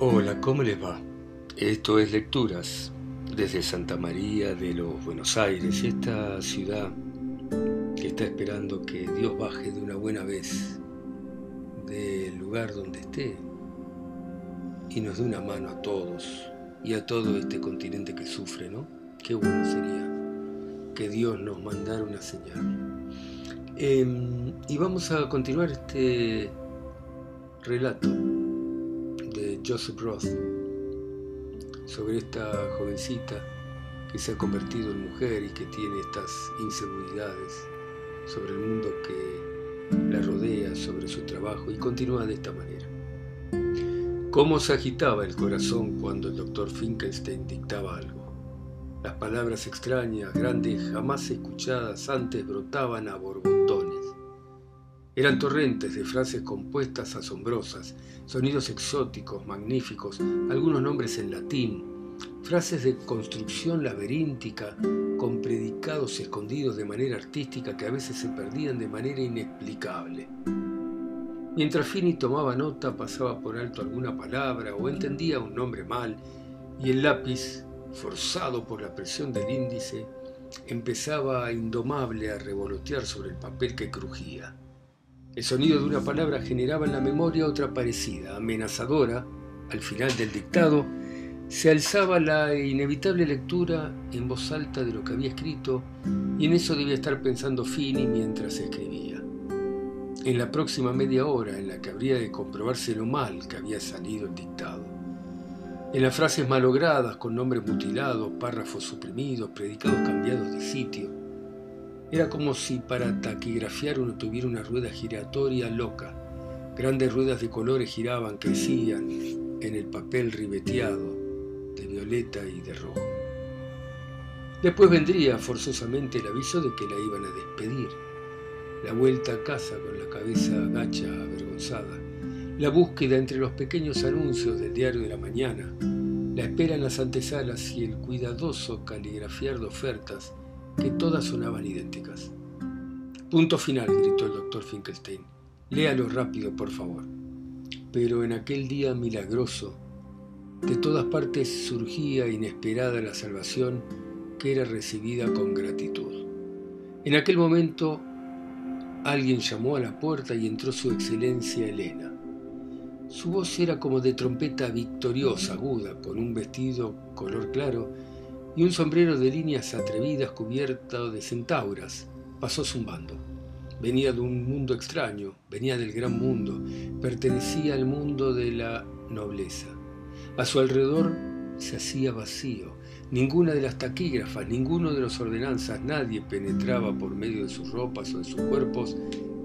Hola, ¿cómo les va? Esto es Lecturas desde Santa María de los Buenos Aires, esta ciudad que está esperando que Dios baje de una buena vez del lugar donde esté y nos dé una mano a todos y a todo este continente que sufre, ¿no? Qué bueno sería que Dios nos mandara una señal. Em, y vamos a continuar este relato Joseph Roth sobre esta jovencita que se ha convertido en mujer y que tiene estas inseguridades sobre el mundo que la rodea, sobre su trabajo y continúa de esta manera. Cómo se agitaba el corazón cuando el doctor Finkelstein dictaba algo. Las palabras extrañas, grandes, jamás escuchadas antes brotaban a borbotones. Eran torrentes de frases compuestas asombrosas, sonidos exóticos, magníficos, algunos nombres en latín, frases de construcción laberíntica, con predicados escondidos de manera artística que a veces se perdían de manera inexplicable. Mientras Fini tomaba nota, pasaba por alto alguna palabra o entendía un nombre mal, y el lápiz, forzado por la presión del índice, empezaba indomable a revolotear sobre el papel que crujía. El sonido de una palabra generaba en la memoria otra parecida, amenazadora. Al final del dictado, se alzaba la inevitable lectura en voz alta de lo que había escrito, y en eso debía estar pensando Fini mientras escribía. En la próxima media hora en la que habría de comprobarse lo mal que había salido el dictado. En las frases malogradas, con nombres mutilados, párrafos suprimidos, predicados cambiados de sitio, era como si para taquigrafiar uno tuviera una rueda giratoria loca. Grandes ruedas de colores giraban, crecían en el papel ribeteado de violeta y de rojo. Después vendría forzosamente el aviso de que la iban a despedir. La vuelta a casa con la cabeza agacha, avergonzada. La búsqueda entre los pequeños anuncios del diario de la mañana. La espera en las antesalas y el cuidadoso caligrafiar de ofertas que todas sonaban idénticas. Punto final, gritó el doctor Finkelstein. Léalo rápido, por favor. Pero en aquel día milagroso, de todas partes surgía inesperada la salvación que era recibida con gratitud. En aquel momento alguien llamó a la puerta y entró su excelencia Elena. Su voz era como de trompeta victoriosa, aguda, con un vestido color claro y un sombrero de líneas atrevidas cubierto de centauras pasó zumbando. Venía de un mundo extraño, venía del gran mundo, pertenecía al mundo de la nobleza. A su alrededor se hacía vacío. Ninguna de las taquígrafas, ninguno de los ordenanzas, nadie penetraba por medio de sus ropas o de sus cuerpos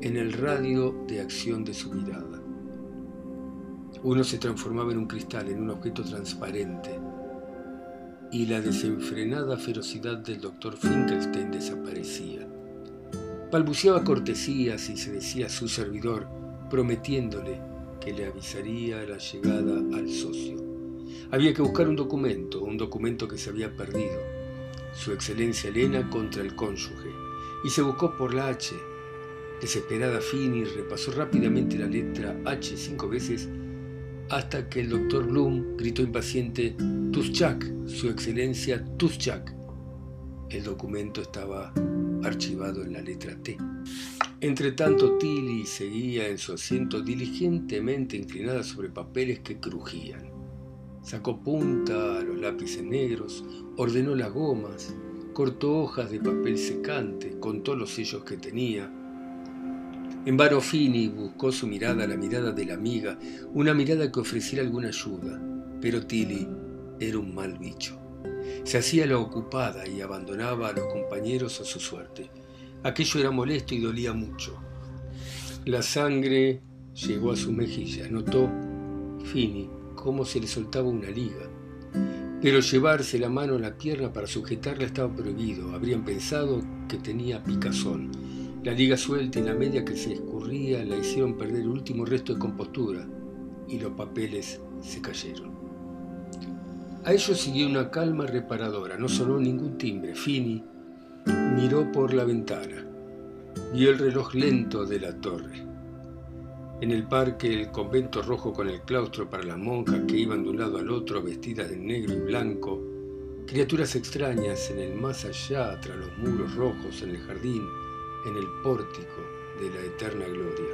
en el radio de acción de su mirada. Uno se transformaba en un cristal, en un objeto transparente, y la desenfrenada ferocidad del doctor Finkelstein desaparecía. Balbuceaba cortesías y se decía a su servidor, prometiéndole que le avisaría la llegada al socio. Había que buscar un documento, un documento que se había perdido. Su excelencia Elena contra el cónyuge. Y se buscó por la H. Desesperada Fini repasó rápidamente la letra H cinco veces hasta que el doctor Bloom gritó impaciente, Tuschak, su excelencia Tuschak. El documento estaba archivado en la letra T. Entre tanto, Tilly seguía en su asiento diligentemente inclinada sobre papeles que crujían. Sacó punta a los lápices negros, ordenó las gomas, cortó hojas de papel secante, contó los sellos que tenía, en vano Fini buscó su mirada, la mirada de la amiga, una mirada que ofreciera alguna ayuda, pero Tilly era un mal bicho. Se hacía la ocupada y abandonaba a los compañeros a su suerte. Aquello era molesto y dolía mucho. La sangre llegó a su mejilla. Notó Fini cómo se le soltaba una liga. Pero llevarse la mano a la pierna para sujetarla estaba prohibido. Habrían pensado que tenía picazón la liga suelta y la media que se escurría la hicieron perder el último resto de compostura y los papeles se cayeron. A ello siguió una calma reparadora, no sonó ningún timbre. Fini miró por la ventana, vio el reloj lento de la torre. En el parque el convento rojo con el claustro para las monjas que iban de un lado al otro vestidas de negro y blanco, criaturas extrañas en el más allá tras los muros rojos en el jardín, en el pórtico de la eterna gloria.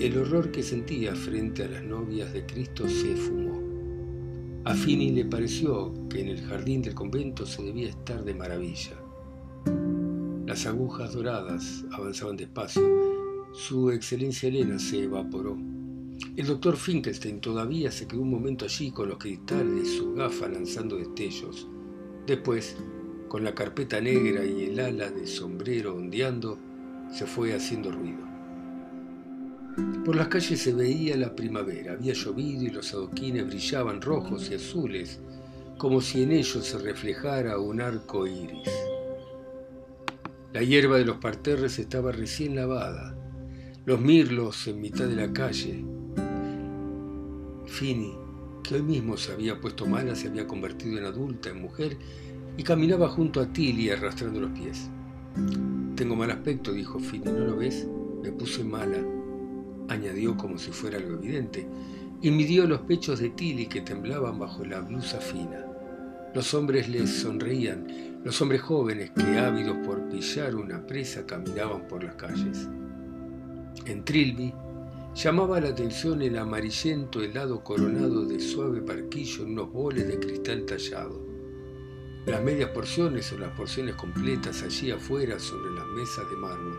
El horror que sentía frente a las novias de Cristo se fumó. A Fini le pareció que en el jardín del convento se debía estar de maravilla. Las agujas doradas avanzaban despacio su excelencia Elena se evaporó. El doctor Finkelstein todavía se quedó un momento allí con los cristales de su gafa lanzando destellos. Después, con la carpeta negra y el ala de sombrero ondeando, se fue haciendo ruido. Por las calles se veía la primavera, había llovido y los adoquines brillaban rojos y azules, como si en ellos se reflejara un arco iris. La hierba de los parterres estaba recién lavada, los mirlos en mitad de la calle. Fini, que hoy mismo se había puesto mala, se había convertido en adulta, en mujer, y caminaba junto a Tilly arrastrando los pies. Tengo mal aspecto, dijo Fini, ¿no lo ves? Me puse mala, añadió como si fuera algo evidente, y midió los pechos de Tilly que temblaban bajo la blusa fina. Los hombres les sonreían, los hombres jóvenes que ávidos por pillar una presa caminaban por las calles. En Trilby llamaba la atención el amarillento helado coronado de suave parquillo en unos boles de cristal tallado. Las medias porciones o las porciones completas allí afuera sobre las mesas de mármol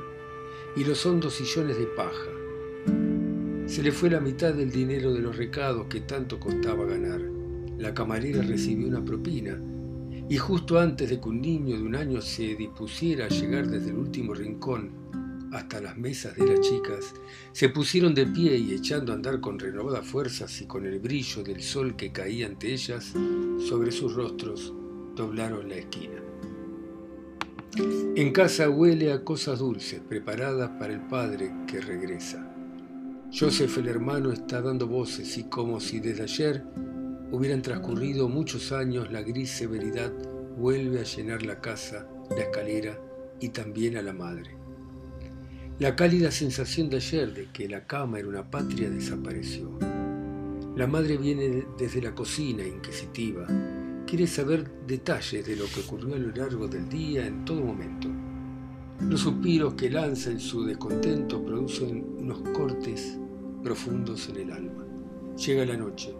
y los hondos sillones de paja. Se le fue la mitad del dinero de los recados que tanto costaba ganar. La camarera recibió una propina y justo antes de que un niño de un año se dispusiera a llegar desde el último rincón hasta las mesas de las chicas, se pusieron de pie y echando a andar con renovadas fuerzas y con el brillo del sol que caía ante ellas sobre sus rostros, doblaron la esquina. En casa huele a cosas dulces preparadas para el padre que regresa. Joseph el hermano está dando voces y como si desde ayer hubieran transcurrido muchos años, la gris severidad vuelve a llenar la casa, la escalera y también a la madre. La cálida sensación de ayer de que la cama era una patria desapareció. La madre viene desde la cocina, inquisitiva. Quiere saber detalles de lo que ocurrió a lo largo del día en todo momento. Los suspiros que lanza en su descontento producen unos cortes profundos en el alma. Llega la noche.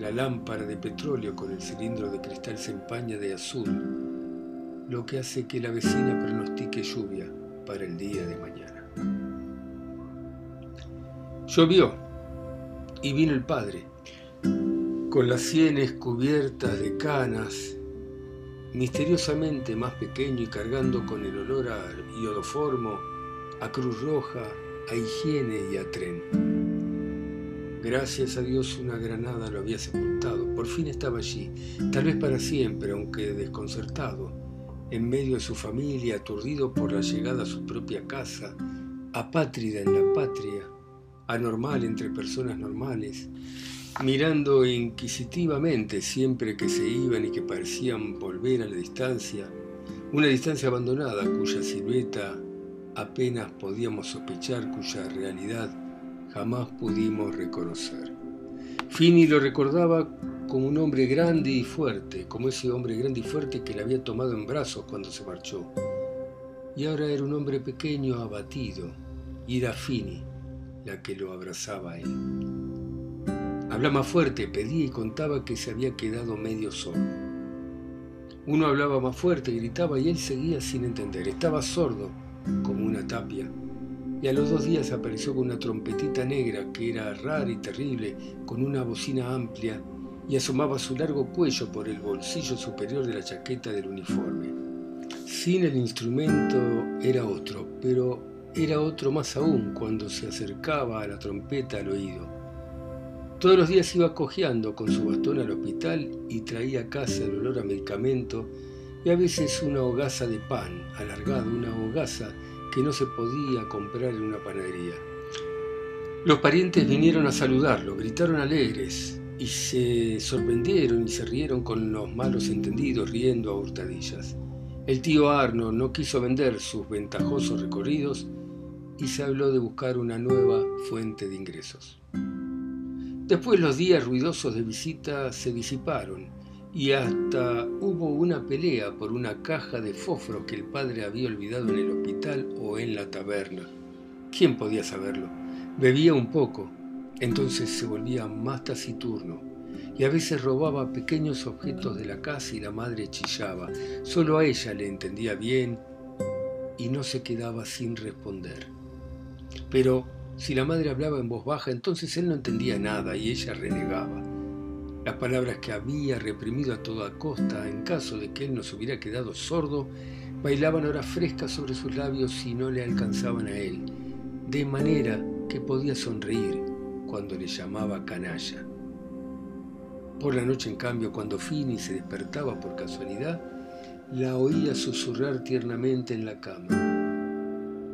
La lámpara de petróleo con el cilindro de cristal se empaña de azul, lo que hace que la vecina pronostique lluvia para el día de mañana. Llovió y vino el padre, con las sienes cubiertas de canas, misteriosamente más pequeño y cargando con el olor a iodoformo, a Cruz Roja, a higiene y a tren. Gracias a Dios una granada lo había sepultado. Por fin estaba allí, tal vez para siempre, aunque desconcertado, en medio de su familia, aturdido por la llegada a su propia casa, apátrida en la patria, anormal entre personas normales, mirando inquisitivamente siempre que se iban y que parecían volver a la distancia, una distancia abandonada cuya silueta apenas podíamos sospechar, cuya realidad jamás pudimos reconocer. Fini lo recordaba como un hombre grande y fuerte, como ese hombre grande y fuerte que le había tomado en brazos cuando se marchó. Y ahora era un hombre pequeño, abatido, y era Fini, la que lo abrazaba a él. Hablaba más fuerte, pedía y contaba que se había quedado medio sordo. Uno hablaba más fuerte, gritaba y él seguía sin entender. Estaba sordo como una tapia. Y a los dos días apareció con una trompetita negra que era rara y terrible, con una bocina amplia y asomaba su largo cuello por el bolsillo superior de la chaqueta del uniforme. Sin el instrumento era otro, pero era otro más aún cuando se acercaba a la trompeta al oído. Todos los días iba cojeando con su bastón al hospital y traía a casa el olor a medicamento y a veces una hogaza de pan alargado, una hogaza que no se podía comprar en una panadería. Los parientes vinieron a saludarlo, gritaron alegres y se sorprendieron y se rieron con los malos entendidos riendo a hurtadillas. El tío Arno no quiso vender sus ventajosos recorridos y se habló de buscar una nueva fuente de ingresos. Después los días ruidosos de visita se disiparon y hasta hubo una pelea por una caja de fósforos que el padre había olvidado en el hospital o en la taberna. ¿Quién podía saberlo? Bebía un poco, entonces se volvía más taciturno y a veces robaba pequeños objetos de la casa y la madre chillaba. Solo a ella le entendía bien y no se quedaba sin responder. Pero si la madre hablaba en voz baja, entonces él no entendía nada y ella renegaba. Las palabras que había reprimido a toda costa en caso de que él no se hubiera quedado sordo, bailaban ahora frescas sobre sus labios y no le alcanzaban a él, de manera que podía sonreír cuando le llamaba canalla. Por la noche, en cambio, cuando Fini se despertaba por casualidad, la oía susurrar tiernamente en la cama.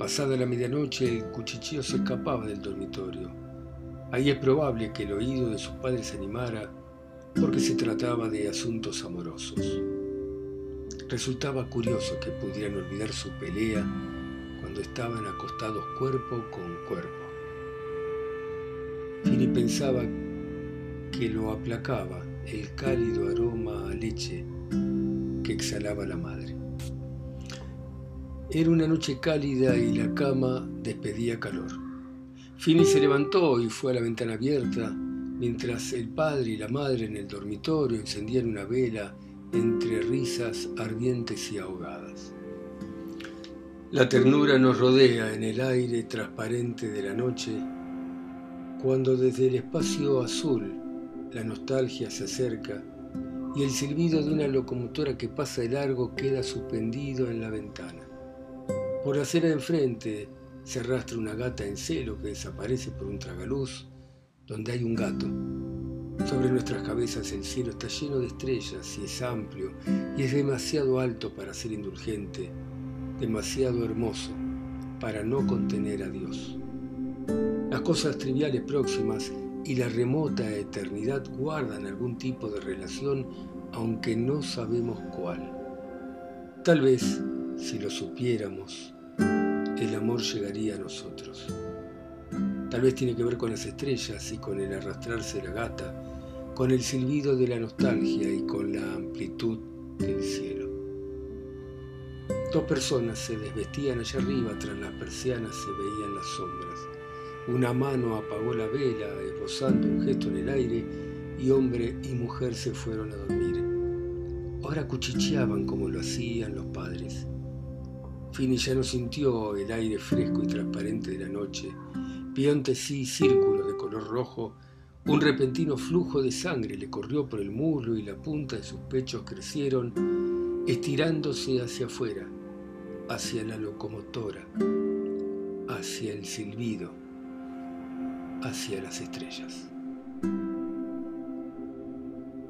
Pasada la medianoche, el cuchicheo se escapaba del dormitorio. Ahí es probable que el oído de sus padres se animara porque se trataba de asuntos amorosos. Resultaba curioso que pudieran olvidar su pelea cuando estaban acostados cuerpo con cuerpo. Fini pensaba que lo aplacaba el cálido aroma a leche que exhalaba la madre. Era una noche cálida y la cama despedía calor. Fini se levantó y fue a la ventana abierta, mientras el padre y la madre en el dormitorio encendían una vela entre risas ardientes y ahogadas. La ternura nos rodea en el aire transparente de la noche, cuando desde el espacio azul la nostalgia se acerca y el silbido de una locomotora que pasa de largo queda suspendido en la ventana. Por la acera de enfrente se arrastra una gata en celo que desaparece por un tragaluz donde hay un gato. Sobre nuestras cabezas el cielo está lleno de estrellas y es amplio y es demasiado alto para ser indulgente, demasiado hermoso para no contener a Dios. Las cosas triviales próximas y la remota eternidad guardan algún tipo de relación aunque no sabemos cuál. Tal vez si lo supiéramos, el amor llegaría a nosotros. Tal vez tiene que ver con las estrellas y con el arrastrarse de la gata, con el silbido de la nostalgia y con la amplitud del cielo. Dos personas se desvestían allá arriba, tras las persianas se veían las sombras. Una mano apagó la vela, esbozando un gesto en el aire, y hombre y mujer se fueron a dormir. Ahora cuchicheaban como lo hacían los padres. Fini ya no sintió el aire fresco y transparente de la noche. Vio ante sí círculos de color rojo. Un repentino flujo de sangre le corrió por el muslo y la punta de sus pechos crecieron, estirándose hacia afuera, hacia la locomotora, hacia el silbido, hacia las estrellas.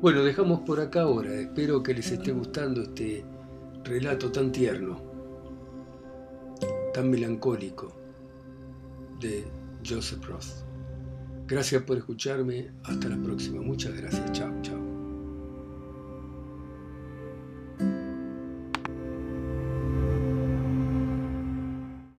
Bueno, dejamos por acá ahora. Espero que les esté gustando este relato tan tierno tan melancólico de Joseph Roth. Gracias por escucharme. Hasta la próxima. Muchas gracias. Chao, chao.